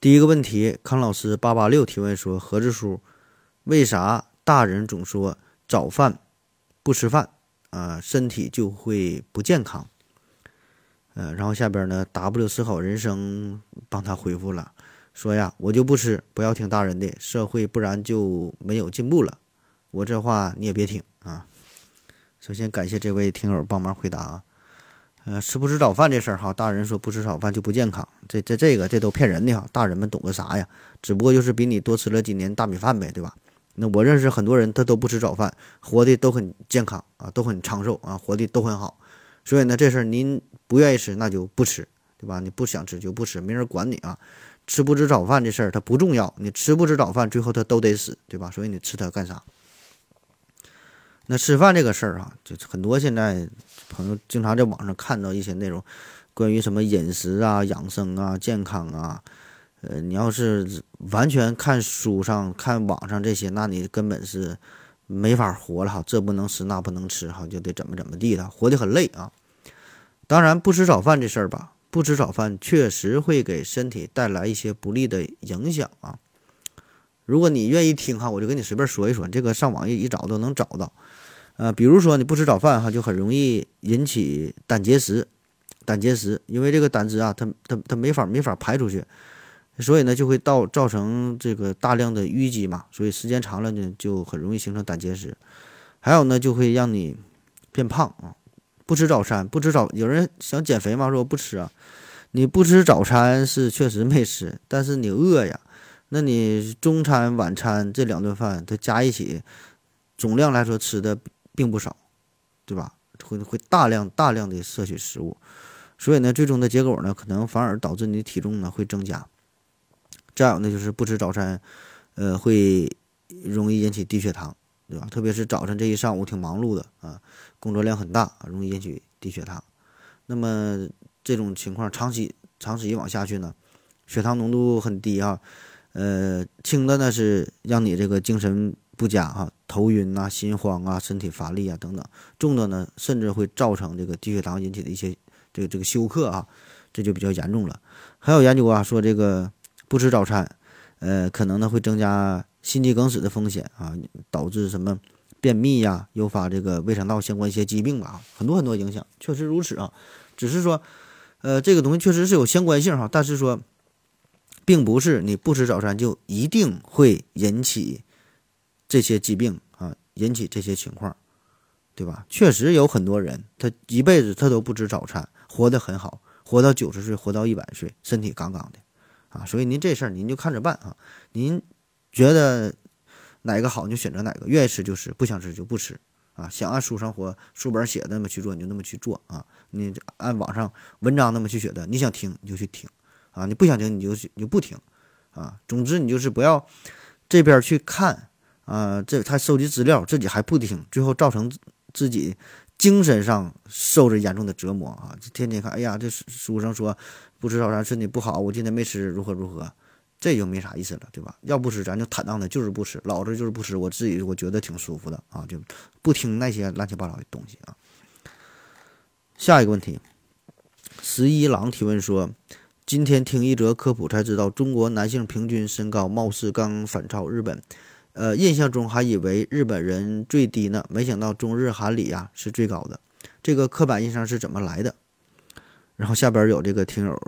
第一个问题，康老师八八六提问说：盒子叔，为啥大人总说早饭不吃饭啊，身体就会不健康？呃，然后下边呢，W 思考人生帮他回复了，说呀，我就不吃，不要听大人的，社会不然就没有进步了。我这话你也别听啊。首先感谢这位听友帮忙回答啊。呃，吃不吃早饭这事儿哈，大人说不吃早饭就不健康，这这这个这都骗人的哈。大人们懂个啥呀？只不过就是比你多吃了几年大米饭呗，对吧？那我认识很多人，他都不吃早饭，活的都很健康啊，都很长寿啊，活的都很好。所以呢，这事儿您不愿意吃，那就不吃，对吧？你不想吃就不吃，没人管你啊。吃不吃早饭这事儿它不重要，你吃不吃早饭，最后他都得死，对吧？所以你吃它干啥？那吃饭这个事儿啊，就很多现在朋友经常在网上看到一些内容，关于什么饮食啊、养生啊、健康啊，呃，你要是完全看书上、看网上这些，那你根本是没法活了哈。这不能吃，那不能吃哈，就得怎么怎么地的，活得很累啊。当然，不吃早饭这事儿吧，不吃早饭确实会给身体带来一些不利的影响啊。如果你愿意听哈，我就跟你随便说一说，这个上网一一找都能找到。呃，比如说你不吃早饭哈，就很容易引起胆结石，胆结石，因为这个胆汁啊，它它它没法没法排出去，所以呢就会造造成这个大量的淤积嘛，所以时间长了呢就很容易形成胆结石。还有呢就会让你变胖啊，不吃早餐，不吃早，有人想减肥嘛，说不吃啊，你不吃早餐是确实没吃，但是你饿呀，那你中餐晚餐这两顿饭它加一起总量来说吃的。并不少，对吧？会会大量大量的摄取食物，所以呢，最终的结果呢，可能反而导致你的体重呢会增加。再有呢，就是不吃早餐，呃，会容易引起低血糖，对吧？特别是早晨这一上午挺忙碌的啊，工作量很大，容易引起低血糖。那么这种情况长期长此以往下去呢，血糖浓度很低啊，呃，轻的呢是让你这个精神。不佳哈，头晕呐，心慌啊，身体乏力啊等等，重的呢，甚至会造成这个低血糖引起的一些这个这个休克啊，这就比较严重了。还有研究啊说这个不吃早餐，呃，可能呢会增加心肌梗死的风险啊，导致什么便秘呀，诱发这个胃肠道相关一些疾病吧，很多很多影响，确实如此啊。只是说，呃，这个东西确实是有相关性哈，但是说，并不是你不吃早餐就一定会引起。这些疾病啊，引起这些情况，对吧？确实有很多人，他一辈子他都不吃早餐，活得很好，活到九十岁，活到一百岁，身体杠杠的，啊！所以您这事儿您就看着办啊。您觉得哪个好，你就选择哪个，愿意吃就吃，不想吃就不吃啊。想按书上或书本写的那么去做，你就那么去做啊。你按网上文章那么去写的，你想听你就去听啊，你不想听你就你就不听啊。总之你就是不要这边去看。啊，这他收集资料，自己还不听，最后造成自己精神上受着严重的折磨啊！天天看，哎呀，这书上说不吃早餐身体不好，我今天没吃，如何如何，这就没啥意思了，对吧？要不吃，咱就坦荡的，就是不吃，老子就是不吃，我自己我觉得挺舒服的啊，就不听那些乱七八糟的东西啊。下一个问题，十一郎提问说，今天听一则科普才知道，中国男性平均身高貌似刚反超日本。呃，印象中还以为日本人最低呢，没想到中日韩里呀是最高的。这个刻板印象是怎么来的？然后下边有这个听友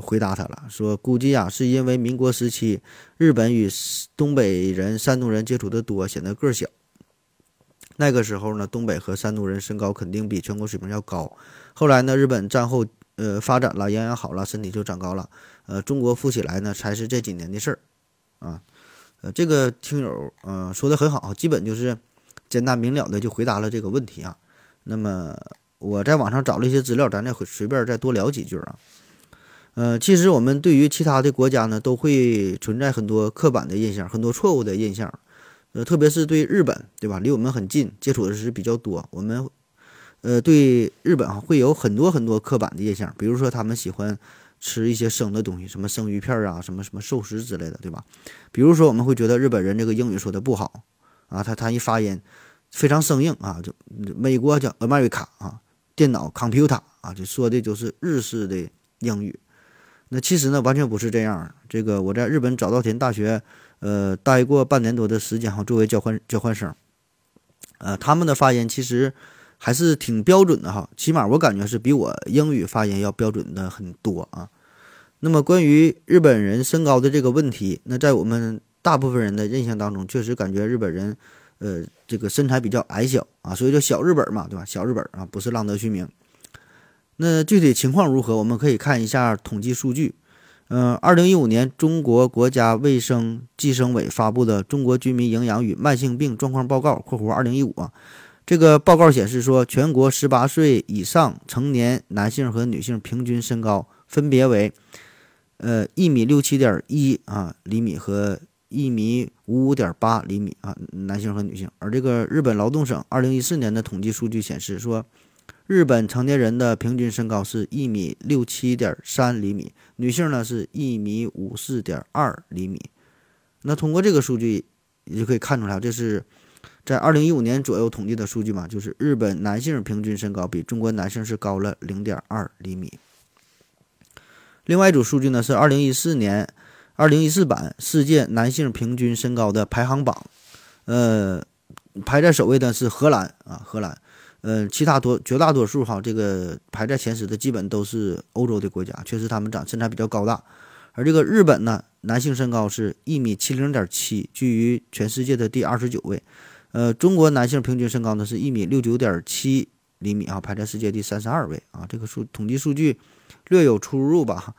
回答他了，说估计啊是因为民国时期日本与东北人、山东人接触的多，显得个小。那个时候呢，东北和山东人身高肯定比全国水平要高。后来呢，日本战后呃发展了，营养好了，身体就长高了。呃，中国富起来呢，才是这几年的事儿啊。呃，这个听友呃说的很好，基本就是简单明了的就回答了这个问题啊。那么我在网上找了一些资料，咱再随便再多聊几句啊。呃，其实我们对于其他的国家呢，都会存在很多刻板的印象，很多错误的印象。呃，特别是对日本，对吧？离我们很近，接触的是比较多。我们，呃，对日本啊，会有很多很多刻板的印象。比如说，他们喜欢吃一些生的东西，什么生鱼片啊，什么什么寿司之类的，对吧？比如说，我们会觉得日本人这个英语说的不好啊，他他一发音非常生硬啊，就美国叫 America 啊，电脑 computer 啊，就说的就是日式的英语。那其实呢，完全不是这样。这个我在日本早稻田大学。呃，待过半年多的时间哈，作为交换交换生，呃，他们的发音其实还是挺标准的哈，起码我感觉是比我英语发音要标准的很多啊。那么关于日本人身高的这个问题，那在我们大部分人的印象当中，确实感觉日本人呃这个身材比较矮小啊，所以叫小日本嘛，对吧？小日本啊，不是浪得虚名。那具体情况如何？我们可以看一下统计数据。嗯，二零一五年，中国国家卫生计生委发布的《中国居民营养与慢性病状况报告（括弧二零一五）》啊，这个报告显示说，全国十八岁以上成年男性和女性平均身高分别为，呃，一米六七点一啊厘米和一米五五点八厘米啊，男性和女性。而这个日本劳动省二零一四年的统计数据显示说。日本成年人的平均身高是一米六七点三厘米，女性呢是一米五四点二厘米。那通过这个数据，也就可以看出来，这是在二零一五年左右统计的数据嘛，就是日本男性平均身高比中国男性是高了零点二厘米。另外一组数据呢是二零一四年二零一四版世界男性平均身高的排行榜，呃，排在首位的是荷兰啊，荷兰。呃，其他多绝大多数哈，这个排在前十的基本都是欧洲的国家，确实他们长身材比较高大。而这个日本呢，男性身高是一米七零点七，居于全世界的第二十九位。呃，中国男性平均身高呢是一米六九点七厘米啊，排在世界第三十二位啊。这个数统计数据略有出入吧，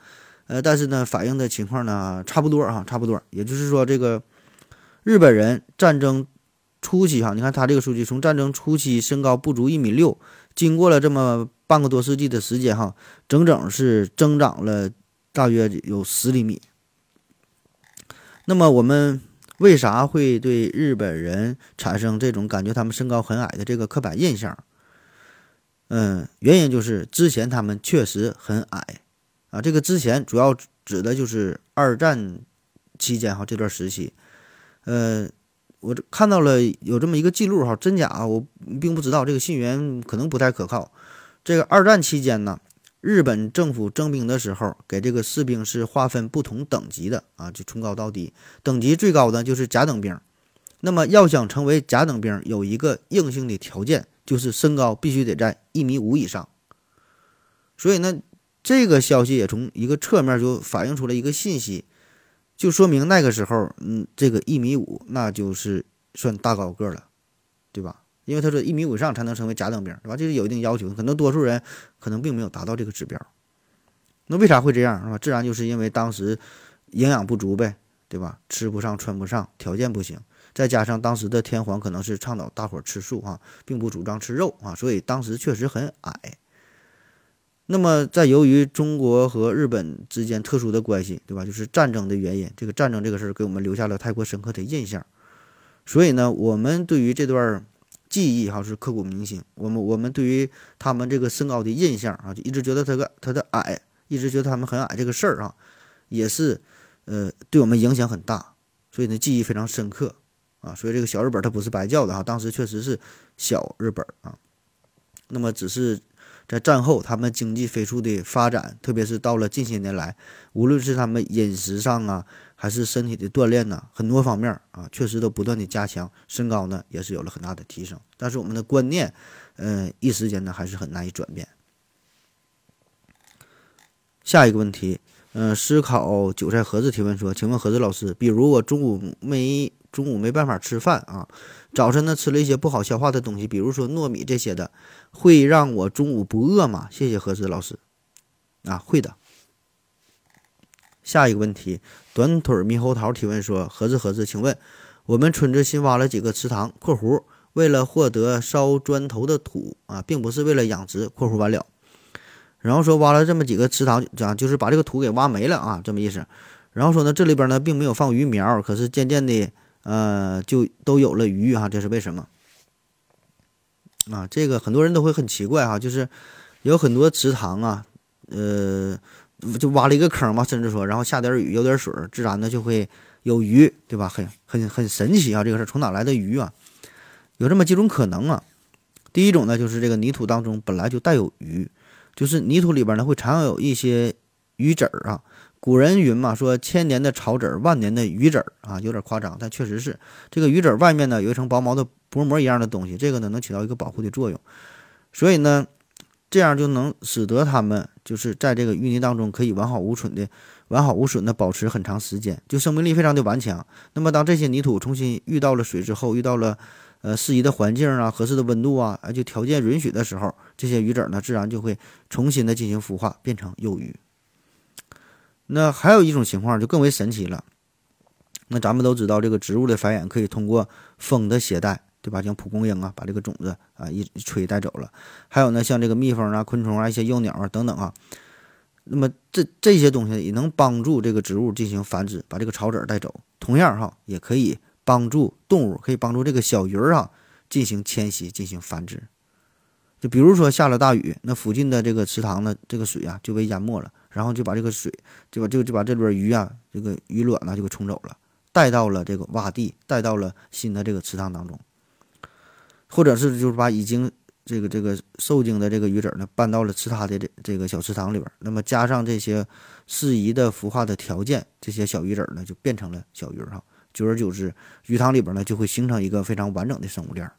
呃，但是呢，反映的情况呢差不多啊，差不多。也就是说，这个日本人战争。初期哈，你看他这个数据，从战争初期身高不足一米六，经过了这么半个多世纪的时间哈，整整是增长了大约有十厘米。那么我们为啥会对日本人产生这种感觉他们身高很矮的这个刻板印象？嗯，原因就是之前他们确实很矮啊。这个之前主要指的就是二战期间哈这段时期，呃。我这看到了有这么一个记录哈，真假我并不知道，这个信源可能不太可靠。这个二战期间呢，日本政府征兵的时候，给这个士兵是划分不同等级的啊，就从高到低。等级最高的就是甲等兵。那么要想成为甲等兵，有一个硬性的条件，就是身高必须得在一米五以上。所以呢，这个消息也从一个侧面就反映出了一个信息。就说明那个时候，嗯，这个一米五那就是算大高个了，对吧？因为他说一米五以上才能成为甲等兵，对吧？这是有一定要求，可能多数人可能并没有达到这个指标。那为啥会这样，是吧？自然就是因为当时营养不足呗，对吧？吃不上穿不上，条件不行，再加上当时的天皇可能是倡导大伙吃素啊，并不主张吃肉啊，所以当时确实很矮。那么，在由于中国和日本之间特殊的关系，对吧？就是战争的原因，这个战争这个事儿给我们留下了太过深刻的印象，所以呢，我们对于这段记忆哈是刻骨铭心。我们我们对于他们这个身高的印象啊，就一直觉得他个他的矮，一直觉得他们很矮这个事儿啊，也是呃对我们影响很大，所以呢记忆非常深刻啊。所以这个小日本他不是白叫的哈，当时确实是小日本啊。那么只是。在战后，他们经济飞速的发展，特别是到了近些年来，无论是他们饮食上啊，还是身体的锻炼呐，很多方面啊，确实都不断的加强，身高呢也是有了很大的提升。但是我们的观念，嗯，一时间呢还是很难以转变。下一个问题，嗯，思考韭菜盒子提问说，请问盒子老师，比如我中午没中午没办法吃饭啊？早晨呢，吃了一些不好消化的东西，比如说糯米这些的，会让我中午不饿吗？谢谢何子老师。啊，会的。下一个问题，短腿猕猴桃提问说：何子何子，请问我们村子新挖了几个池塘（括弧为了获得烧砖头的土啊，并不是为了养殖）（括弧完了）。然后说挖了这么几个池塘，啊，就是把这个土给挖没了啊，这么意思。然后说呢，这里边呢并没有放鱼苗，可是渐渐的，呃，就都有了鱼哈，这是为什么？啊，这个很多人都会很奇怪哈，就是有很多池塘啊，呃，就挖了一个坑嘛，甚至说，然后下点雨，有点水，自然的就会有鱼，对吧？很很很神奇啊，这个是从哪来的鱼啊？有这么几种可能啊。第一种呢，就是这个泥土当中本来就带有鱼，就是泥土里边呢会藏有一些鱼籽儿啊。古人云嘛，说千年的草籽儿，万年的鱼籽儿啊，有点夸张，但确实是这个鱼籽儿外面呢有一层薄毛的薄膜一样的东西，这个呢能起到一个保护的作用，所以呢，这样就能使得它们就是在这个淤泥当中可以完好无损的完好无损的保持很长时间，就生命力非常的顽强。那么当这些泥土重新遇到了水之后，遇到了呃，适宜的环境啊，合适的温度啊，就条件允许的时候，这些鱼籽呢，自然就会重新的进行孵化，变成幼鱼。那还有一种情况就更为神奇了。那咱们都知道，这个植物的繁衍可以通过风的携带，对吧？像蒲公英啊，把这个种子啊一吹带走了。还有呢，像这个蜜蜂啊、昆虫啊、一些幼鸟啊等等啊。那么这这些东西也能帮助这个植物进行繁殖，把这个草籽带走。同样哈，也可以。帮助动物可以帮助这个小鱼儿啊进行迁徙、进行繁殖。就比如说下了大雨，那附近的这个池塘呢，这个水啊就被淹没了，然后就把这个水就把这个就把这边鱼啊这个鱼卵呢就给冲走了，带到了这个洼地，带到了新的这个池塘当中，或者是就是把已经这个这个受精的这个鱼籽呢搬到了其他的这这个小池塘里边，那么加上这些适宜的孵化的条件，这些小鱼籽呢就变成了小鱼哈。久而久之，鱼塘里边呢就会形成一个非常完整的生物链。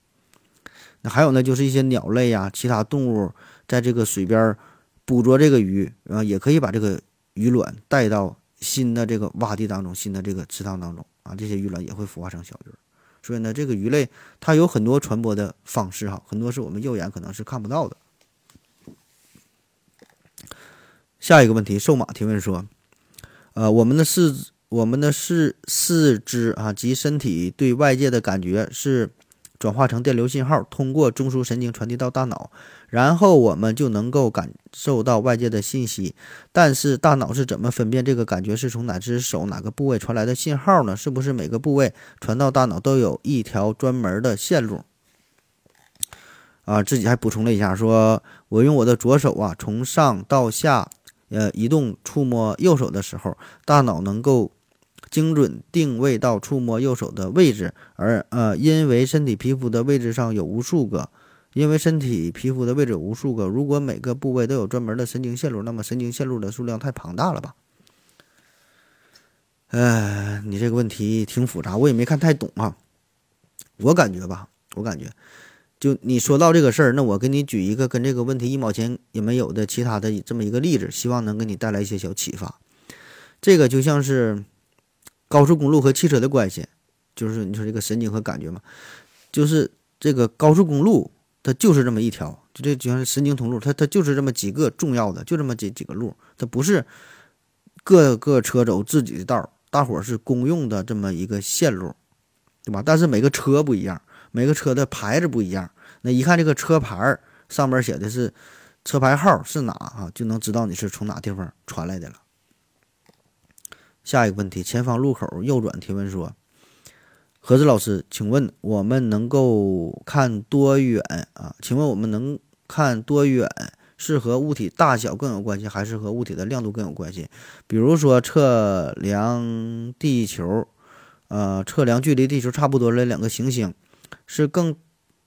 那还有呢，就是一些鸟类呀、其他动物在这个水边捕捉这个鱼，啊，也可以把这个鱼卵带到新的这个洼地当中、新的这个池塘当中啊，这些鱼卵也会孵化成小鱼。所以呢，这个鱼类它有很多传播的方式哈，很多是我们肉眼可能是看不到的。下一个问题，瘦马提问说：，呃，我们的四。我们的四四肢啊及身体对外界的感觉是转化成电流信号，通过中枢神经传递到大脑，然后我们就能够感受到外界的信息。但是大脑是怎么分辨这个感觉是从哪只手哪个部位传来的信号呢？是不是每个部位传到大脑都有一条专门的线路？啊，自己还补充了一下，说我用我的左手啊从上到下呃移动触摸右手的时候，大脑能够。精准定位到触摸右手的位置，而呃，因为身体皮肤的位置上有无数个，因为身体皮肤的位置有无数个，如果每个部位都有专门的神经线路，那么神经线路的数量太庞大了吧？呃，你这个问题挺复杂，我也没看太懂啊。我感觉吧，我感觉，就你说到这个事儿，那我给你举一个跟这个问题一毛钱也没有的其他的这么一个例子，希望能给你带来一些小启发。这个就像是。高速公路和汽车的关系，就是你说这个神经和感觉嘛，就是这个高速公路它就是这么一条，就这就像神经通路，它它就是这么几个重要的，就这么几几个路，它不是各个车走自己的道，大伙儿是公用的这么一个线路，对吧？但是每个车不一样，每个车的牌子不一样，那一看这个车牌儿上面写的是车牌号是哪啊，就能知道你是从哪地方传来的了。下一个问题，前方路口右转提问说：“何子老师，请问我们能够看多远啊？请问我们能看多远是和物体大小更有关系，还是和物体的亮度更有关系？比如说测量地球，呃，测量距离地球差不多的两个行星，是更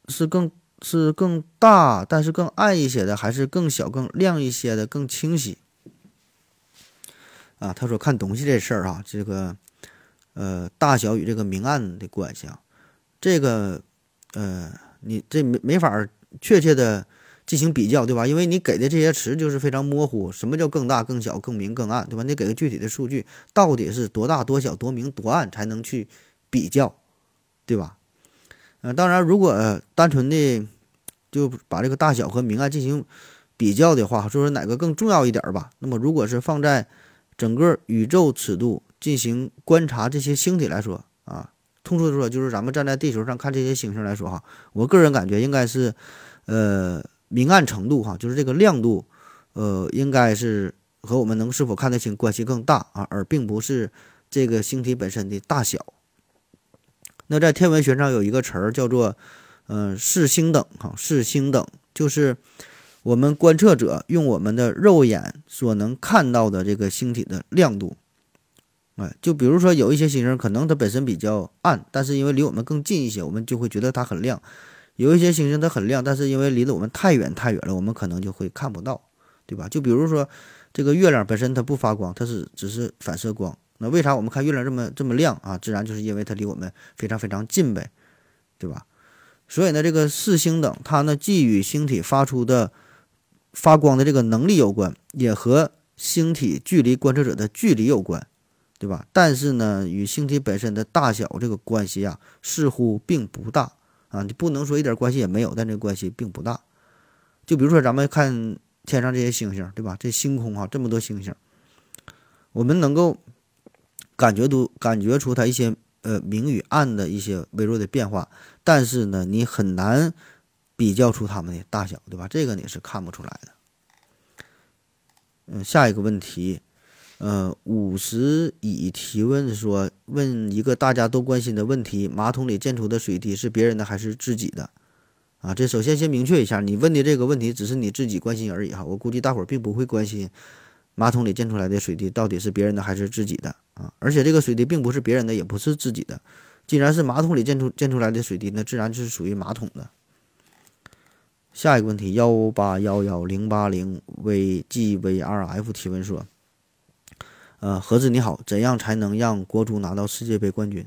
是更是更大，但是更暗一些的，还是更小更亮一些的，更清晰？”啊，他说看东西这事儿啊，这个，呃，大小与这个明暗的关系啊，这个，呃，你这没没法确切的进行比较，对吧？因为你给的这些词就是非常模糊。什么叫更大、更小、更明、更暗，对吧？你给个具体的数据，到底是多大、多小、多明、多暗才能去比较，对吧？呃，当然，如果单纯的就把这个大小和明暗进行比较的话，说说哪个更重要一点吧。那么，如果是放在整个宇宙尺度进行观察这些星体来说啊，通俗的说就是咱们站在地球上看这些星星来说哈，我个人感觉应该是，呃，明暗程度哈，就是这个亮度，呃，应该是和我们能是否看得清关系更大啊，而并不是这个星体本身的大小。那在天文学上有一个词儿叫做，嗯，视星等哈，视星等就是我们观测者用我们的肉眼所能看到的这个星体的亮度。哎，就比如说有一些星星可能它本身比较暗，但是因为离我们更近一些，我们就会觉得它很亮；有一些星星它很亮，但是因为离得我们太远太远了，我们可能就会看不到，对吧？就比如说这个月亮本身它不发光，它是只是反射光。那为啥我们看月亮这么这么亮啊？自然就是因为它离我们非常非常近呗，对吧？所以呢，这个视星等它呢既与星体发出的发光的这个能力有关，也和星体距离观测者的距离有关，对吧？但是呢，与星体本身的大小这个关系啊，似乎并不大啊。你不能说一点关系也没有，但这个关系并不大。就比如说咱们看天上这些星星，对吧？这星空哈，这么多星星，我们能够。感觉都感觉出它一些呃明与暗的一些微弱的变化，但是呢，你很难比较出它们的大小，对吧？这个你是看不出来的。嗯，下一个问题，呃，五十乙提问说，问一个大家都关心的问题：马桶里溅出的水滴是别人的还是自己的？啊，这首先先明确一下，你问的这个问题只是你自己关心而已哈，我估计大伙儿并不会关心。马桶里溅出来的水滴到底是别人的还是自己的啊？而且这个水滴并不是别人的，也不是自己的。既然是马桶里溅出溅出来的水滴，那自然就是属于马桶的。下一个问题，幺八幺幺零八零 VGVRF 提问说：呃，盒子你好，怎样才能让国足拿到世界杯冠军？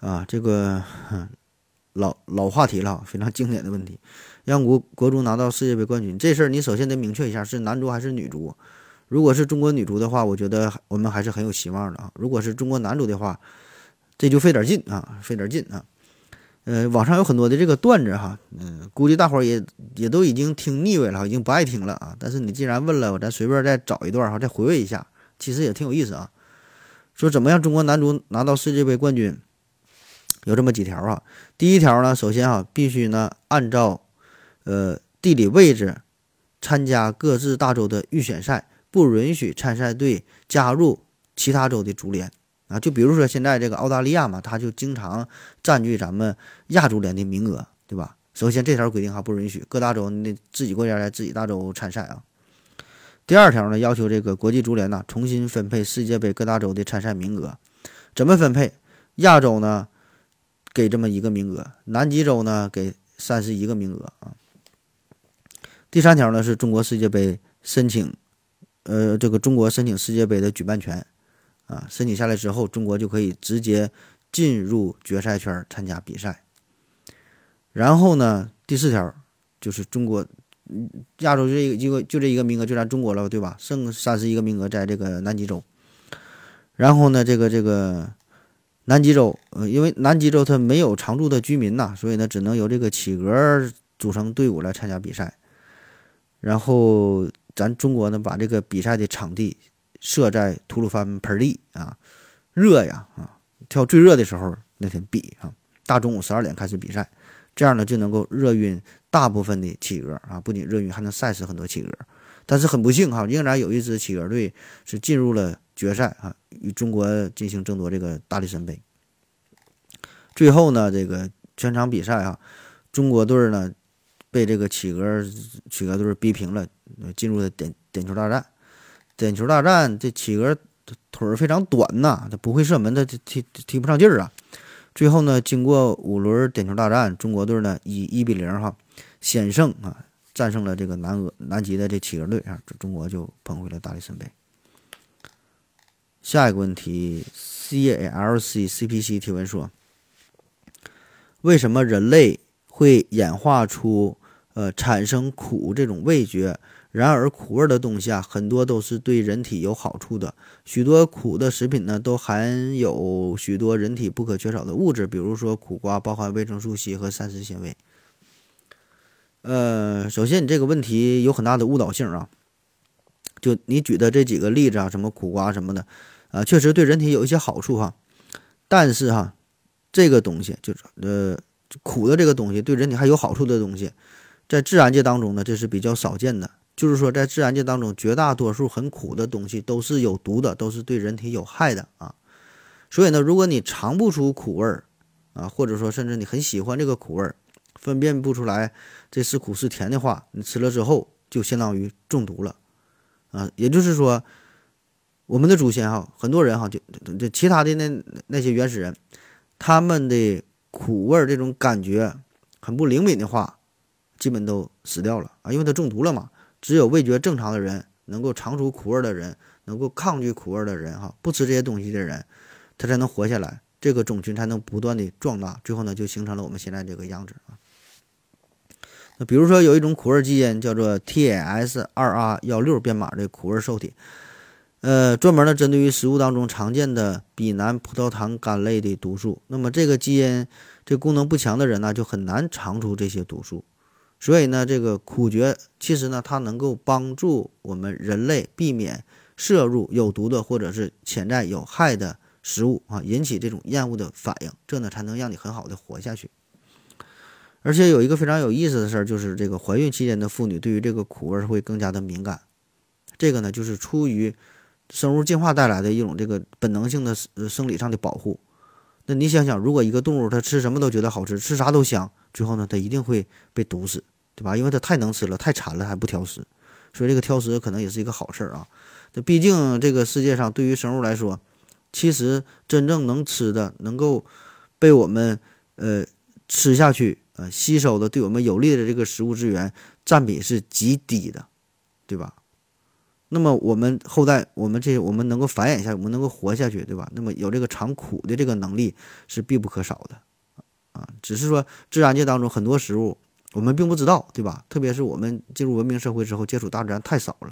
啊，这个老老话题了，非常经典的问题。让国国足拿到世界杯冠军这事儿，你首先得明确一下是男足还是女足。如果是中国女足的话，我觉得我们还是很有希望的啊。如果是中国男足的话，这就费点劲啊，费点劲啊。呃，网上有很多的这个段子哈，嗯，估计大伙儿也也都已经听腻味了，已经不爱听了啊。但是你既然问了，我咱随便再找一段哈，再回味一下，其实也挺有意思啊。说怎么样中国男足拿到世界杯冠军，有这么几条啊。第一条呢，首先啊，必须呢按照呃，地理位置参加各自大洲的预选赛，不允许参赛队加入其他州的足联啊。就比如说现在这个澳大利亚嘛，他就经常占据咱们亚足联的名额，对吧？首先这条规定哈不允许各大洲那自己国家在自己大洲参赛啊。第二条呢，要求这个国际足联呢重新分配世界杯各大洲的参赛名额，怎么分配？亚洲呢给这么一个名额，南极洲呢给三十一个名额啊。第三条呢，是中国世界杯申请，呃，这个中国申请世界杯的举办权，啊，申请下来之后，中国就可以直接进入决赛圈参加比赛。然后呢，第四条就是中国，亚洲这一个就这一个名额就咱中国了，对吧？剩三十一个名额在这个南极洲。然后呢，这个这个南极洲，呃，因为南极洲它没有常住的居民呐，所以呢，只能由这个企鹅组成队伍来参加比赛。然后咱中国呢，把这个比赛的场地设在吐鲁番盆地啊，热呀啊，挑最热的时候那天比啊，大中午十二点开始比赛，这样呢就能够热晕大部分的企鹅啊，不仅热晕，还能晒死很多企鹅。但是很不幸哈，仍然有一支企鹅队是进入了决赛啊，与中国进行争夺这个大力神杯。最后呢，这个全场比赛啊，中国队呢。被这个企鹅企鹅队逼平了，进入了点点球大战。点球大战，这企鹅腿儿非常短呐，它不会射门，它踢踢不上劲儿啊。最后呢，经过五轮点球大战，中国队呢以一比零哈险胜啊，战胜了这个南俄南极的这企鹅队啊，中国就捧回了大力神杯。下一个问题，C A L C C P C 提问说：为什么人类会演化出？呃，产生苦这种味觉，然而苦味的东西啊，很多都是对人体有好处的。许多苦的食品呢，都含有许多人体不可缺少的物质，比如说苦瓜包含维生素 C 和膳食纤维。呃，首先你这个问题有很大的误导性啊，就你举的这几个例子啊，什么苦瓜什么的，啊，确实对人体有一些好处哈，但是哈，这个东西就是呃苦的这个东西对人体还有好处的东西。在自然界当中呢，这是比较少见的。就是说在自然界当中，绝大多数很苦的东西都是有毒的，都是对人体有害的啊。所以呢，如果你尝不出苦味儿啊，或者说甚至你很喜欢这个苦味儿，分辨不出来这是苦是甜的话，你吃了之后就相当于中毒了啊。也就是说，我们的祖先哈，很多人哈，就就其他的那那些原始人，他们的苦味儿这种感觉很不灵敏的话，基本都死掉了啊，因为他中毒了嘛。只有味觉正常的人，能够尝出苦味的人，能够抗拒苦味的人哈，不吃这些东西的人，他才能活下来，这个种群才能不断的壮大，最后呢就形成了我们现在这个样子啊。那比如说有一种苦味基因叫做 TAS 二 R 幺六编码的苦味受体，呃，专门呢针对于食物当中常见的吡啷葡萄糖苷类的毒素。那么这个基因这功能不强的人呢，就很难尝出这些毒素。所以呢，这个苦觉其实呢，它能够帮助我们人类避免摄入有毒的或者是潜在有害的食物啊，引起这种厌恶的反应，这呢才能让你很好的活下去。而且有一个非常有意思的事儿，就是这个怀孕期间的妇女对于这个苦味会更加的敏感。这个呢，就是出于生物进化带来的一种这个本能性的生理上的保护。那你想想，如果一个动物它吃什么都觉得好吃，吃啥都香，最后呢，它一定会被毒死。对吧？因为它太能吃了，太馋了，还不挑食，所以这个挑食可能也是一个好事儿啊。那毕竟这个世界上对于生物来说，其实真正能吃的、能够被我们呃吃下去、呃吸收的、对我们有利的这个食物资源占比是极低的，对吧？那么我们后代，我们这我们能够繁衍下，我们能够活下去，对吧？那么有这个尝苦的这个能力是必不可少的啊。只是说自然界当中很多食物。我们并不知道，对吧？特别是我们进入文明社会之后，接触大自然太少了，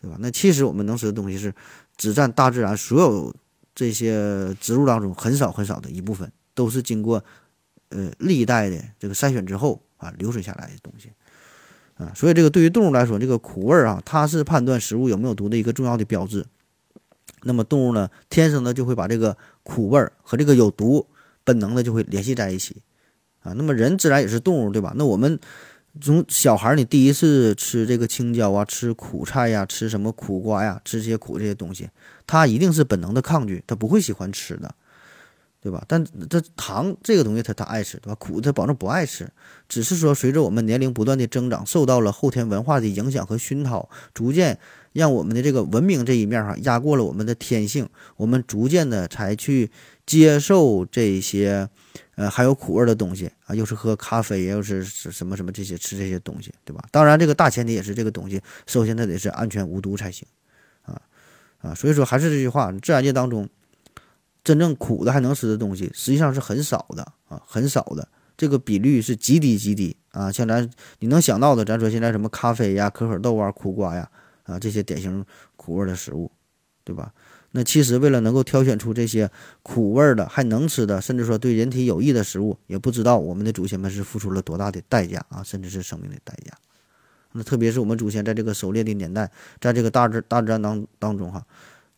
对吧？那其实我们能吃的东西是只占大自然所有这些植物当中很少很少的一部分，都是经过呃历代的这个筛选之后啊流水下来的东西啊。所以这个对于动物来说，这个苦味儿啊，它是判断食物有没有毒的一个重要的标志。那么动物呢，天生的就会把这个苦味儿和这个有毒本能的就会联系在一起。啊，那么人自然也是动物，对吧？那我们从小孩，你第一次吃这个青椒啊，吃苦菜呀，吃什么苦瓜呀，吃这些苦这些东西，他一定是本能的抗拒，他不会喜欢吃的，对吧？但这糖这个东西，他他爱吃，对吧？苦他保证不爱吃，只是说随着我们年龄不断的增长，受到了后天文化的影响和熏陶，逐渐让我们的这个文明这一面哈压过了我们的天性，我们逐渐的才去接受这些。呃，还有苦味的东西啊，又是喝咖啡，又是什么什么这些吃这些东西，对吧？当然，这个大前提也是这个东西，首先它得是安全无毒才行，啊啊，所以说还是这句话，自然界当中真正苦的还能吃的东西，实际上是很少的啊，很少的，这个比率是极低极低啊。像咱你能想到的，咱说现在什么咖啡呀、可可豆啊、苦瓜呀啊这些典型苦味的食物，对吧？那其实为了能够挑选出这些苦味的还能吃的，甚至说对人体有益的食物，也不知道我们的祖先们是付出了多大的代价啊，甚至是生命的代价。那特别是我们祖先在这个狩猎的年代，在这个大自大自然当当中哈，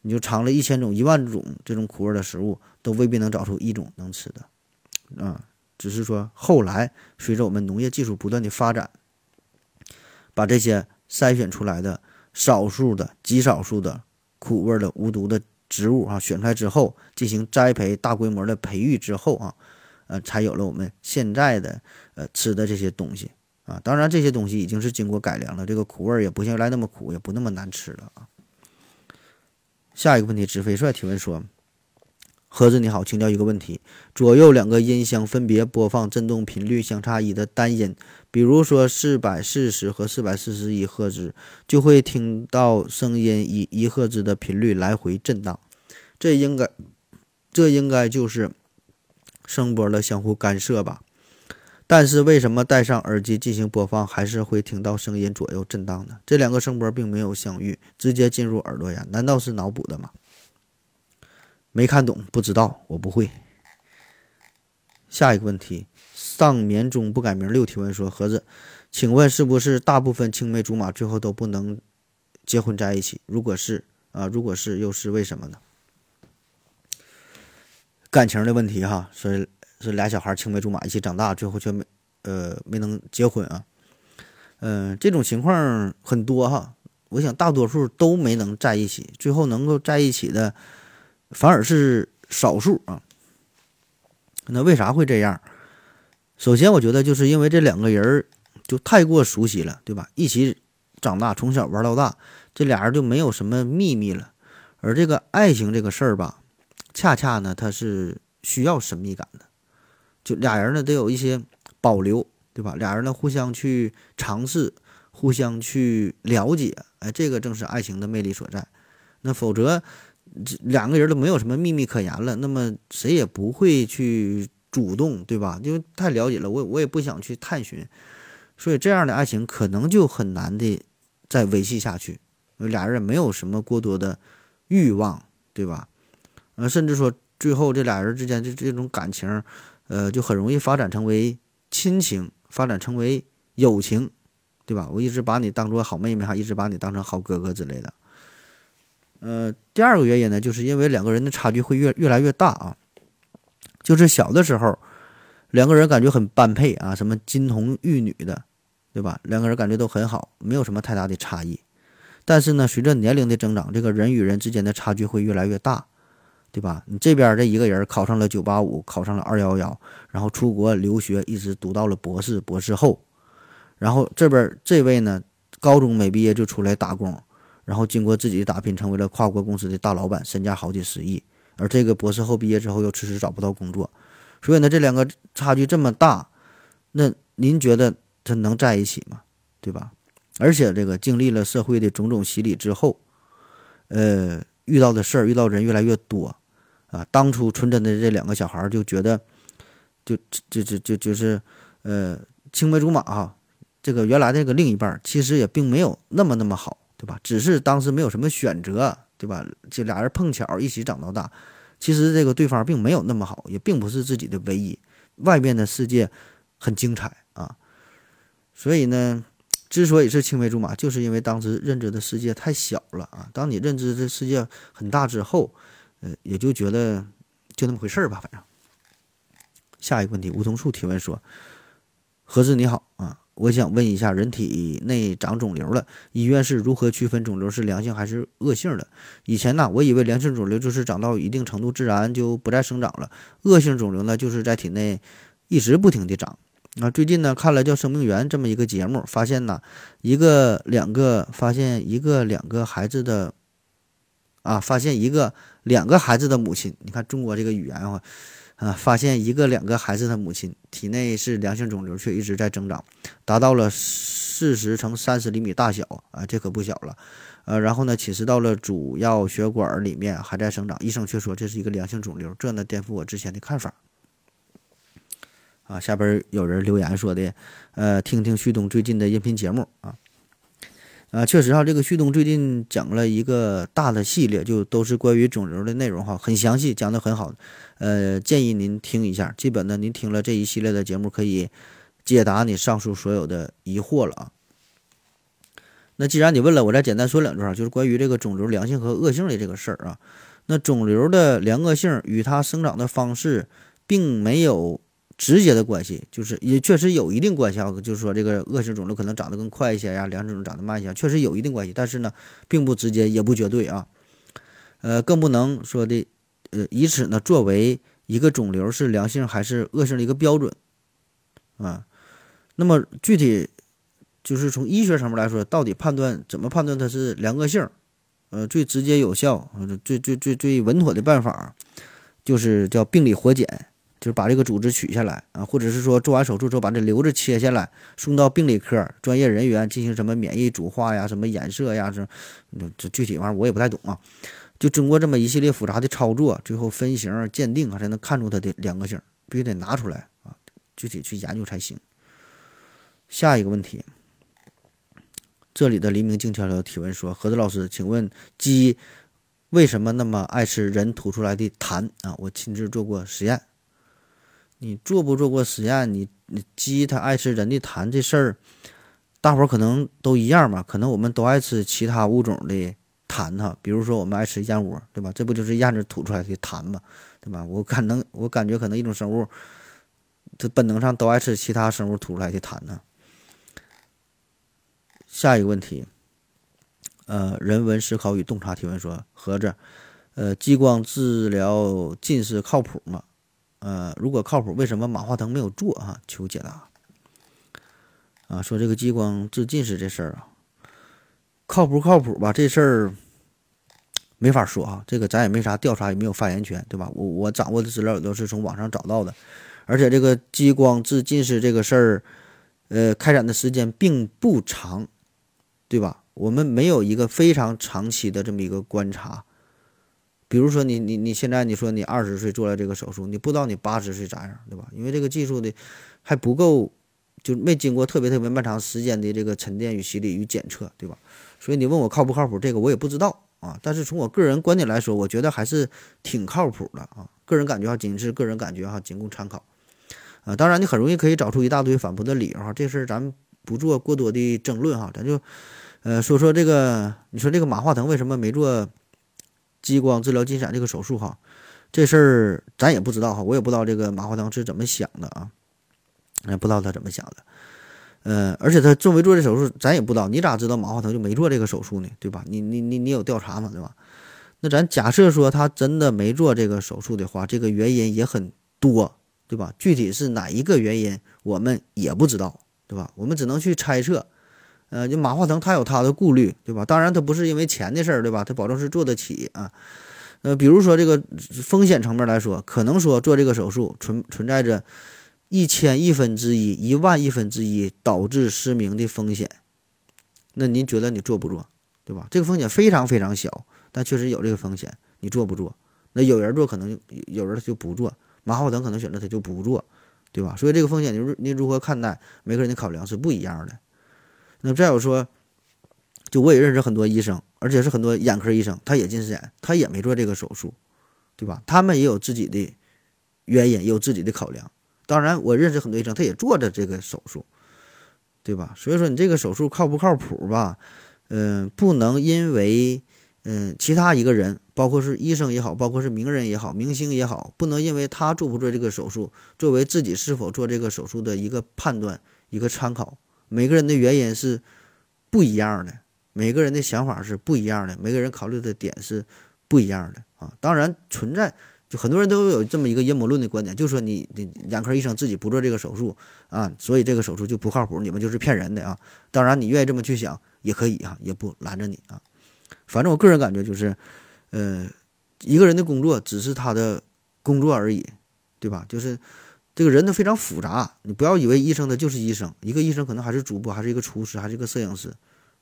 你就尝了一千种、一万种这种苦味的食物，都未必能找出一种能吃的啊。只是说后来随着我们农业技术不断的发展，把这些筛选出来的少数的、极少数的。苦味的无毒的植物啊，选出来之后进行栽培、大规模的培育之后啊，呃，才有了我们现在的呃吃的这些东西啊。当然，这些东西已经是经过改良了，这个苦味也不像原来那么苦，也不那么难吃了啊。下一个问题，纸飞帅提问说。盒子你好，请教一个问题：左右两个音箱分别播放振动频率相差一的单音，比如说四百四十和四百四十一赫兹，就会听到声音以一赫兹的频率来回震荡。这应该，这应该就是声波的相互干涉吧？但是为什么戴上耳机进行播放，还是会听到声音左右震荡呢？这两个声波并没有相遇，直接进入耳朵呀？难道是脑补的吗？没看懂，不知道，我不会。下一个问题，上眠中不改名六提问说：盒子，请问是不是大部分青梅竹马最后都不能结婚在一起？如果是啊，如果是，又是为什么呢？感情的问题哈，说是俩小孩青梅竹马一起长大，最后却没呃没能结婚啊。嗯，这种情况很多哈。我想大多数都没能在一起，最后能够在一起的反而是少数啊。那为啥会这样？首先，我觉得就是因为这两个人就太过熟悉了，对吧？一起长大，从小玩到大，这俩人就没有什么秘密了。而这个爱情这个事儿吧，恰恰呢，它是需要神秘感的。就俩人呢，得有一些保留，对吧？俩人呢，互相去尝试，互相去了解，哎，这个正是爱情的魅力所在。那否则，这两个人都没有什么秘密可言了，那么谁也不会去主动，对吧？因为太了解了，我我也不想去探寻，所以这样的爱情可能就很难的再维系下去。俩人也没有什么过多的欲望，对吧？呃，甚至说最后这俩人之间这这种感情。呃，就很容易发展成为亲情，发展成为友情，对吧？我一直把你当做好妹妹，哈，一直把你当成好哥哥之类的。呃，第二个原因呢，就是因为两个人的差距会越越来越大啊。就是小的时候，两个人感觉很般配啊，什么金童玉女的，对吧？两个人感觉都很好，没有什么太大的差异。但是呢，随着年龄的增长，这个人与人之间的差距会越来越大。对吧？你这边这一个人考上了九八五，考上了二幺幺，然后出国留学，一直读到了博士、博士后。然后这边这位呢，高中没毕业就出来打工，然后经过自己的打拼，成为了跨国公司的大老板，身价好几十亿。而这个博士后毕业之后又迟迟找不到工作，所以呢，这两个差距这么大，那您觉得他能在一起吗？对吧？而且这个经历了社会的种种洗礼之后，呃，遇到的事儿、遇到人越来越多。啊，当初纯真的这两个小孩就觉得，就就就就就是，呃，青梅竹马哈。这个原来那个另一半其实也并没有那么那么好，对吧？只是当时没有什么选择，对吧？这俩人碰巧一起长到大，其实这个对方并没有那么好，也并不是自己的唯一。外面的世界很精彩啊，所以呢，之所以是青梅竹马，就是因为当时认知的世界太小了啊。当你认知的世界很大之后。呃，也就觉得就那么回事儿吧，反正。下一个问题，梧桐树提问说：“何志你好啊，我想问一下，人体内长肿瘤了，医院是如何区分肿瘤是良性还是恶性的？以前呢，我以为良性肿瘤就是长到一定程度自然就不再生长了，恶性肿瘤呢就是在体内一直不停地长。啊，最近呢看了叫《生命源》这么一个节目，发现呢一个两个发现一个两个孩子的。”啊，发现一个两个孩子的母亲，你看中国这个语言啊，啊，发现一个两个孩子的母亲体内是良性肿瘤，却一直在增长，达到了四十乘三十厘米大小啊，这可不小了，呃，然后呢，侵蚀到了主要血管里面，还在生长，医生却说这是一个良性肿瘤，这呢颠覆我之前的看法。啊，下边有人留言说的，呃，听听旭东最近的音频节目啊。啊，确实哈，这个旭东最近讲了一个大的系列，就都是关于肿瘤的内容哈，很详细，讲的很好。呃，建议您听一下。基本呢，您听了这一系列的节目，可以解答你上述所有的疑惑了啊。那既然你问了，我再简单说两句啊，就是关于这个肿瘤良性和恶性的这个事儿啊。那肿瘤的良恶性与它生长的方式并没有。直接的关系就是也确实有一定关系啊，就是说这个恶性肿瘤可能长得更快一些呀，良性肿瘤长得慢一些，确实有一定关系，但是呢，并不直接，也不绝对啊，呃，更不能说的，呃，以此呢作为一个肿瘤是良性还是恶性的一个标准啊。那么具体就是从医学上面来说，到底判断怎么判断它是良恶性？呃，最直接有效、最最最最稳妥的办法，就是叫病理活检。就是把这个组织取下来啊，或者是说做完手术之后把这瘤子切下来，送到病理科专业人员进行什么免疫组化呀、什么染色呀，这这具体玩意儿我也不太懂啊。就经过这么一系列复杂的操作，最后分型鉴定啊，才能看出它的良恶性，必须得拿出来啊，具体去研究才行。下一个问题，这里的黎明静悄悄提问说：何子老师，请问鸡为什么那么爱吃人吐出来的痰啊？我亲自做过实验。你做不做过实验？你鸡它爱吃人的痰这事儿，大伙儿可能都一样吧？可能我们都爱吃其他物种的痰哈，比如说我们爱吃燕窝，对吧？这不就是燕子吐出来的痰吗？对吧？我可能我感觉可能一种生物，它本能上都爱吃其他生物吐出来的痰呢。下一个问题，呃，人文思考与洞察提问说，合着，呃，激光治疗近视靠谱吗？呃，如果靠谱，为什么马化腾没有做啊？求解答。啊，说这个激光治近视这事儿啊，靠不靠谱吧？这事儿没法说啊，这个咱也没啥调查，也没有发言权，对吧？我我掌握的资料也都是从网上找到的，而且这个激光治近视这个事儿，呃，开展的时间并不长，对吧？我们没有一个非常长期的这么一个观察。比如说你你你现在你说你二十岁做了这个手术，你不知道你八十岁咋样，对吧？因为这个技术的还不够。就没经过特别特别漫长时间的这个沉淀与洗礼与检测，对吧？所以你问我靠不靠谱，这个我也不知道啊。但是从我个人观点来说，我觉得还是挺靠谱的啊。个人感觉哈，仅是个人感觉哈，仅供参考啊。当然，你很容易可以找出一大堆反驳的理由哈。这事儿咱不做过多的争论哈，咱就呃说说这个，你说这个马化腾为什么没做激光治疗近视这个手术哈？这事儿咱也不知道哈，我也不知道这个马化腾是怎么想的啊。也不知道他怎么想的，呃，而且他做没做这手术，咱也不知道。你咋知道马化腾就没做这个手术呢？对吧？你你你你有调查吗？对吧？那咱假设说他真的没做这个手术的话，这个原因也很多，对吧？具体是哪一个原因，我们也不知道，对吧？我们只能去猜测。呃，就马化腾他有他的顾虑，对吧？当然他不是因为钱的事儿，对吧？他保证是做得起啊。呃，比如说这个风险层面来说，可能说做这个手术存存在着。一千亿分之一、一万亿分之一导致失明的风险，那您觉得你做不做？对吧？这个风险非常非常小，但确实有这个风险，你做不做？那有人做，可能有人他就不做。马化腾可能选择他就不做，对吧？所以这个风险，你你如何看待？每个人的考量是不一样的。那再有说，就我也认识很多医生，而且是很多眼科医生，他也近视眼，他也没做这个手术，对吧？他们也有自己的原因，也有自己的考量。当然，我认识很多医生，他也做着这个手术，对吧？所以说，你这个手术靠不靠谱吧？嗯，不能因为嗯其他一个人，包括是医生也好，包括是名人也好，明星也好，不能因为他做不做这个手术，作为自己是否做这个手术的一个判断、一个参考。每个人的原因是不一样的，每个人的想法是不一样的，每个人考虑的点是不一样的啊。当然存在。就很多人都有这么一个阴谋论的观点，就说你你眼科医生自己不做这个手术啊，所以这个手术就不靠谱，你们就是骗人的啊。当然，你愿意这么去想也可以啊，也不拦着你啊。反正我个人感觉就是，呃，一个人的工作只是他的工作而已，对吧？就是这个人都非常复杂，你不要以为医生他就是医生，一个医生可能还是主播，还是一个厨师，还是一个摄影师，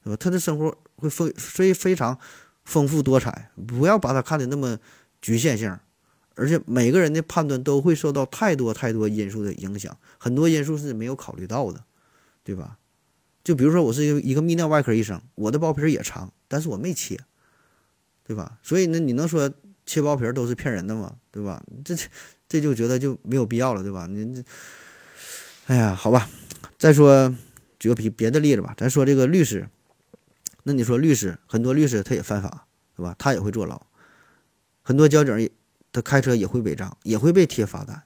对吧？他的生活会非非非常丰富多彩，不要把他看的那么局限性。而且每个人的判断都会受到太多太多因素的影响，很多因素是没有考虑到的，对吧？就比如说，我是一个一个泌尿外科医生，我的包皮也长，但是我没切，对吧？所以呢，你能说切包皮都是骗人的吗？对吧？这这就觉得就没有必要了，对吧？你这，哎呀，好吧。再说举个别别的例子吧，咱说这个律师，那你说律师，很多律师他也犯法，对吧？他也会坐牢，很多交警也。他开车也会违章，也会被贴罚单，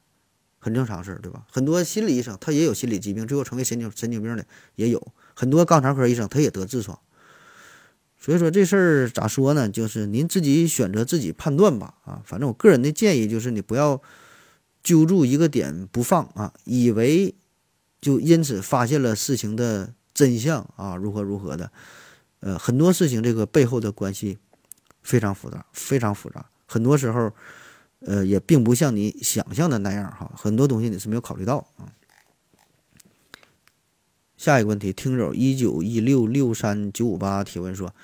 很正常事儿，对吧？很多心理医生他也有心理疾病，最后成为神经神经病的也有很多肛肠科医生他也得痔疮。所以说这事儿咋说呢？就是您自己选择自己判断吧。啊，反正我个人的建议就是你不要揪住一个点不放啊，以为就因此发现了事情的真相啊，如何如何的。呃，很多事情这个背后的关系非常复杂，非常复杂，很多时候。呃，也并不像你想象的那样哈，很多东西你是没有考虑到啊。下一个问题，听友一九一六六三九五八提问说：“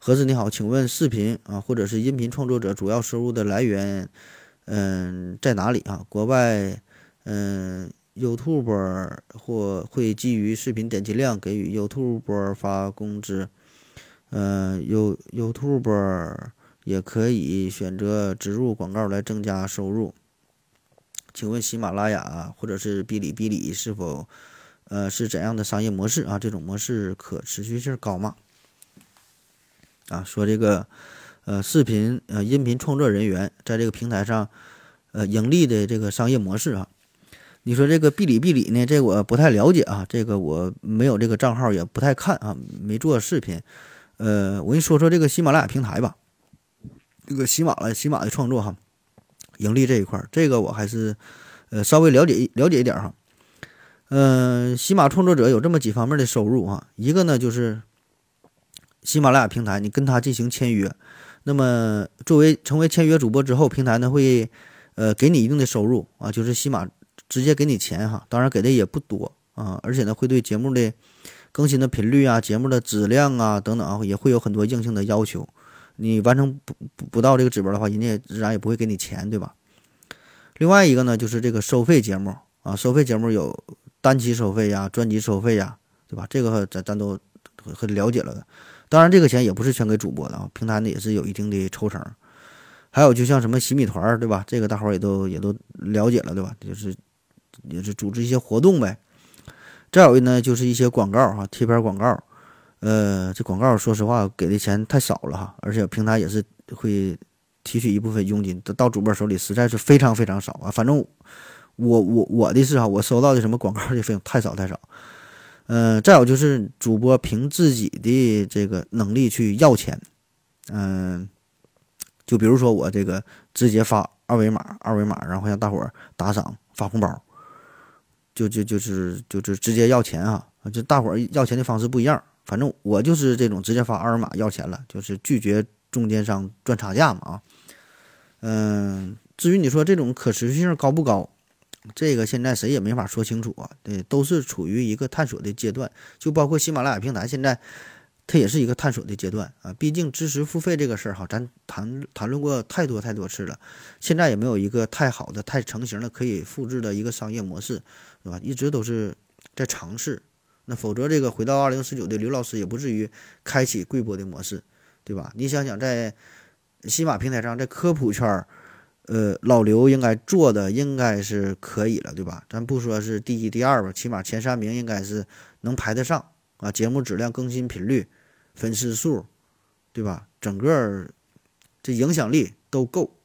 何子你好，请问视频啊或者是音频创作者主要收入的来源，嗯，在哪里啊？国外，嗯，YouTube 或会基于视频点击量给予 YouTube 发工资，嗯，You YouTube。”也可以选择植入广告来增加收入。请问喜马拉雅或者是哔哩哔哩是否，呃，是怎样的商业模式啊？这种模式可持续性高吗？啊，说这个，呃，视频呃音频创作人员在这个平台上，呃，盈利的这个商业模式啊，你说这个哔哩哔哩呢？这我不太了解啊，这个我没有这个账号，也不太看啊，没做视频。呃，我跟你说说这个喜马拉雅平台吧。这个喜马拉喜马的创作哈，盈利这一块儿，这个我还是呃稍微了解了解一点哈。嗯，喜马创作者有这么几方面的收入哈，一个呢就是喜马拉雅平台，你跟他进行签约，那么作为成为签约主播之后，平台呢会呃给你一定的收入啊，就是喜马。直接给你钱哈，当然给的也不多啊，而且呢会对节目的更新的频率啊、节目的质量啊等等啊，也会有很多硬性的要求。你完成不不不到这个指标的话，人家也自然也不会给你钱，对吧？另外一个呢，就是这个收费节目啊，收费节目有单期收费呀、专辑收费呀，对吧？这个咱咱都很了解了的。当然，这个钱也不是全给主播的啊，平台呢也是有一定的抽成。还有就像什么洗米团儿，对吧？这个大伙儿也都也都了解了，对吧？就是。也是组织一些活动呗，再有呢就是一些广告哈，贴片广告，呃，这广告说实话给的钱太少了哈，而且平台也是会提取一部分佣金，到主播手里实在是非常非常少啊。反正我我我的是哈，我收到的什么广告的费用太少太少。嗯，再有就是主播凭自己的这个能力去要钱，嗯，就比如说我这个直接发二维码，二维码然后让大伙打赏发红包。就就就是就是直接要钱啊！就大伙要钱的方式不一样，反正我就是这种直接发二维码要钱了，就是拒绝中间商赚差价嘛啊。嗯，至于你说这种可持续性高不高，这个现在谁也没法说清楚啊。对，都是处于一个探索的阶段，就包括喜马拉雅平台现在。它也是一个探索的阶段啊，毕竟知识付费这个事儿哈，咱谈谈论过太多太多次了，现在也没有一个太好的、太成型的可以复制的一个商业模式，对吧？一直都是在尝试，那否则这个回到二零四九的刘老师也不至于开启贵播的模式，对吧？你想想，在喜马平台上，在科普圈儿，呃，老刘应该做的应该是可以了，对吧？咱不说是第一、第二吧，起码前三名应该是能排得上。啊，节目质量、更新频率、粉丝数，对吧？整个这影响力都够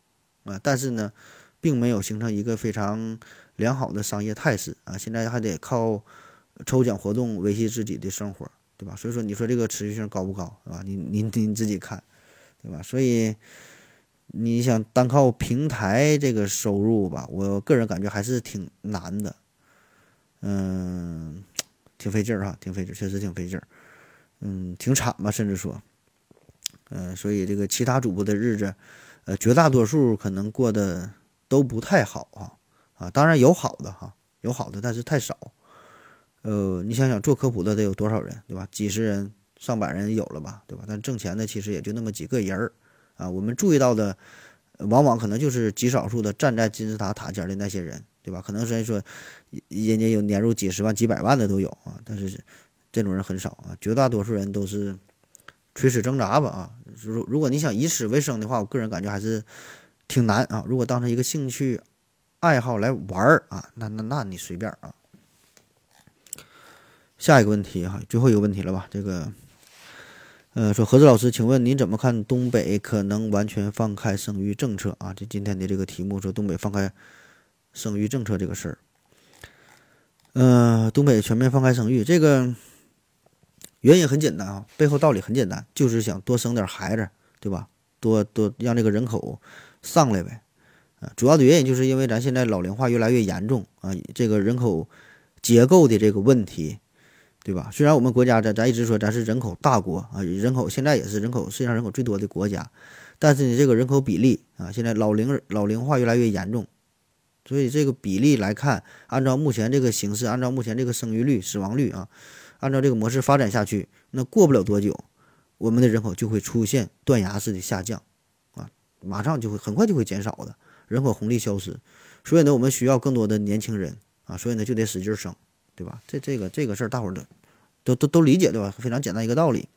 啊，但是呢，并没有形成一个非常良好的商业态势啊。现在还得靠抽奖活动维系自己的生活，对吧？所以说，你说这个持续性高不高，是吧？你您您自己看，对吧？所以你想单靠平台这个收入吧，我个人感觉还是挺难的，嗯。挺费劲儿哈，挺费劲，确实挺费劲儿，嗯，挺惨吧，甚至说，嗯，所以这个其他主播的日子，呃，绝大多数可能过得都不太好啊，啊，当然有好的哈，有好的，但是太少，呃，你想想做科普的得有多少人，对吧？几十人、上百人有了吧，对吧？但挣钱的其实也就那么几个人儿啊，我们注意到的，往往可能就是极少数的站在金字塔塔尖的那些人。对吧？可能虽然说，人家有年入几十万、几百万的都有啊，但是这种人很少啊。绝大多数人都是垂死挣扎吧啊。如如果你想以此为生的话，我个人感觉还是挺难啊。如果当成一个兴趣爱好来玩儿啊，那那那你随便啊。下一个问题哈，最后一个问题了吧？这个，呃，说何子老师，请问您怎么看东北可能完全放开生育政策啊？这今天的这个题目说东北放开。生育政策这个事儿，嗯，东北全面放开生育，这个原因很简单啊，背后道理很简单，就是想多生点孩子，对吧？多多让这个人口上来呗，啊，主要的原因就是因为咱现在老龄化越来越严重啊，这个人口结构的这个问题，对吧？虽然我们国家咱咱一直说咱是人口大国啊，人口现在也是人口世界上人口最多的国家，但是你这个人口比例啊，现在老龄老龄化越来越严重。所以这个比例来看，按照目前这个形势，按照目前这个生育率、死亡率啊，按照这个模式发展下去，那过不了多久，我们的人口就会出现断崖式的下降，啊，马上就会很快就会减少的，人口红利消失。所以呢，我们需要更多的年轻人啊，所以呢就得使劲生，对吧？这这个这个事儿，大伙儿都都都都理解，对吧？非常简单一个道理。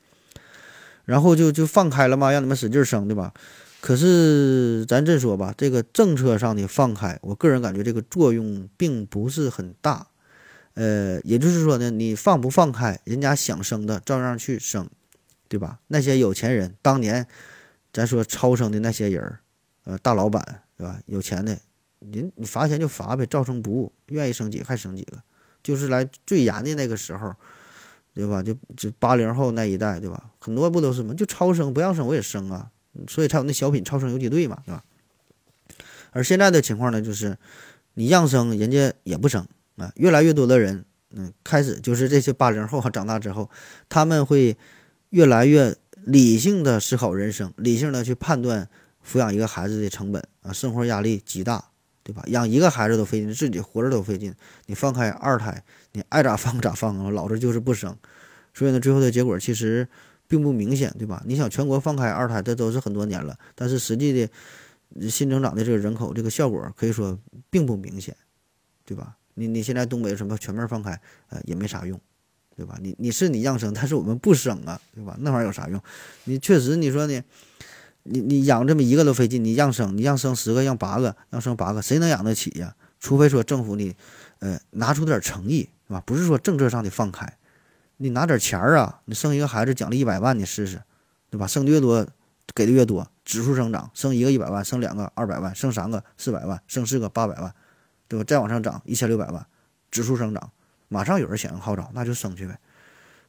然后就就放开了嘛，让你们使劲生，对吧？可是咱这说吧，这个政策上的放开，我个人感觉这个作用并不是很大。呃，也就是说呢，你放不放开，人家想生的照样去生，对吧？那些有钱人当年咱说超生的那些人儿，呃，大老板，对吧？有钱的，人你罚钱就罚呗，照生不误，愿意生几个还生几个，就是来最严的那个时候，对吧？就就八零后那一代，对吧？很多不都是吗？就超生不让生我也生啊，所以才有那小品超生游击队嘛，对吧？而现在的情况呢，就是你让生人家也不生啊，越来越多的人，嗯，开始就是这些八零后长大之后，他们会越来越理性的思考人生，理性的去判断抚养一个孩子的成本啊，生活压力极大，对吧？养一个孩子都费劲，自己活着都费劲，你放开二胎，你爱咋放咋放啊，老子就是不生，所以呢，最后的结果其实并不明显，对吧？你想全国放开二胎，这都是很多年了，但是实际的。新增长的这个人口，这个效果可以说并不明显，对吧？你你现在东北什么全面放开，呃，也没啥用，对吧？你你是你让生，但是我们不生啊，对吧？那玩意儿有啥用？你确实你说呢？你你养这么一个都费劲，你让生，你让生十个，让八个，让生八个，谁能养得起呀？除非说政府你，呃，拿出点诚意，是吧？不是说政策上的放开，你拿点钱儿啊，你生一个孩子奖励一百万，你试试，对吧？生的越多。给的越多，指数增长，生一个一百万，生两个二百万，生三个四百万，生四个八百万，对吧？再往上涨一千六百万，指数增长，马上有人响应号召，那就生去呗，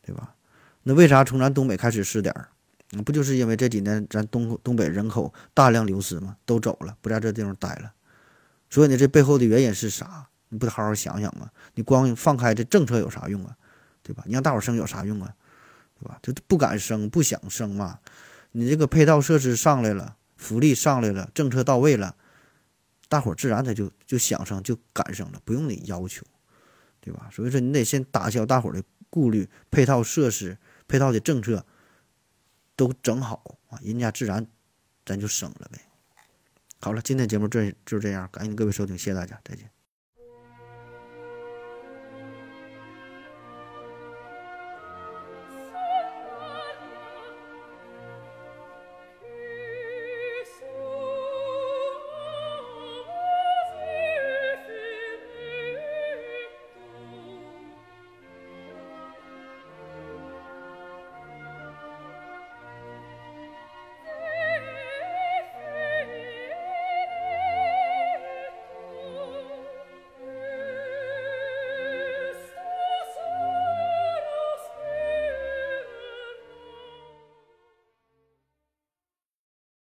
对吧？那为啥从咱东北开始试点儿？那不就是因为这几年咱东东北人口大量流失吗？都走了，不在这地方待了，所以呢，这背后的原因是啥？你不得好好想想吗？你光放开这政策有啥用啊？对吧？你让大伙生有啥用啊？对吧？就不敢生，不想生嘛。你这个配套设施上来了，福利上来了，政策到位了，大伙自然他就就想生就敢生了，不用你要求，对吧？所以说你得先打消大伙的顾虑，配套设施、配套的政策都整好啊，人家自然咱就省了呗。好了，今天节目这就这样，感谢各位收听，谢谢大家，再见。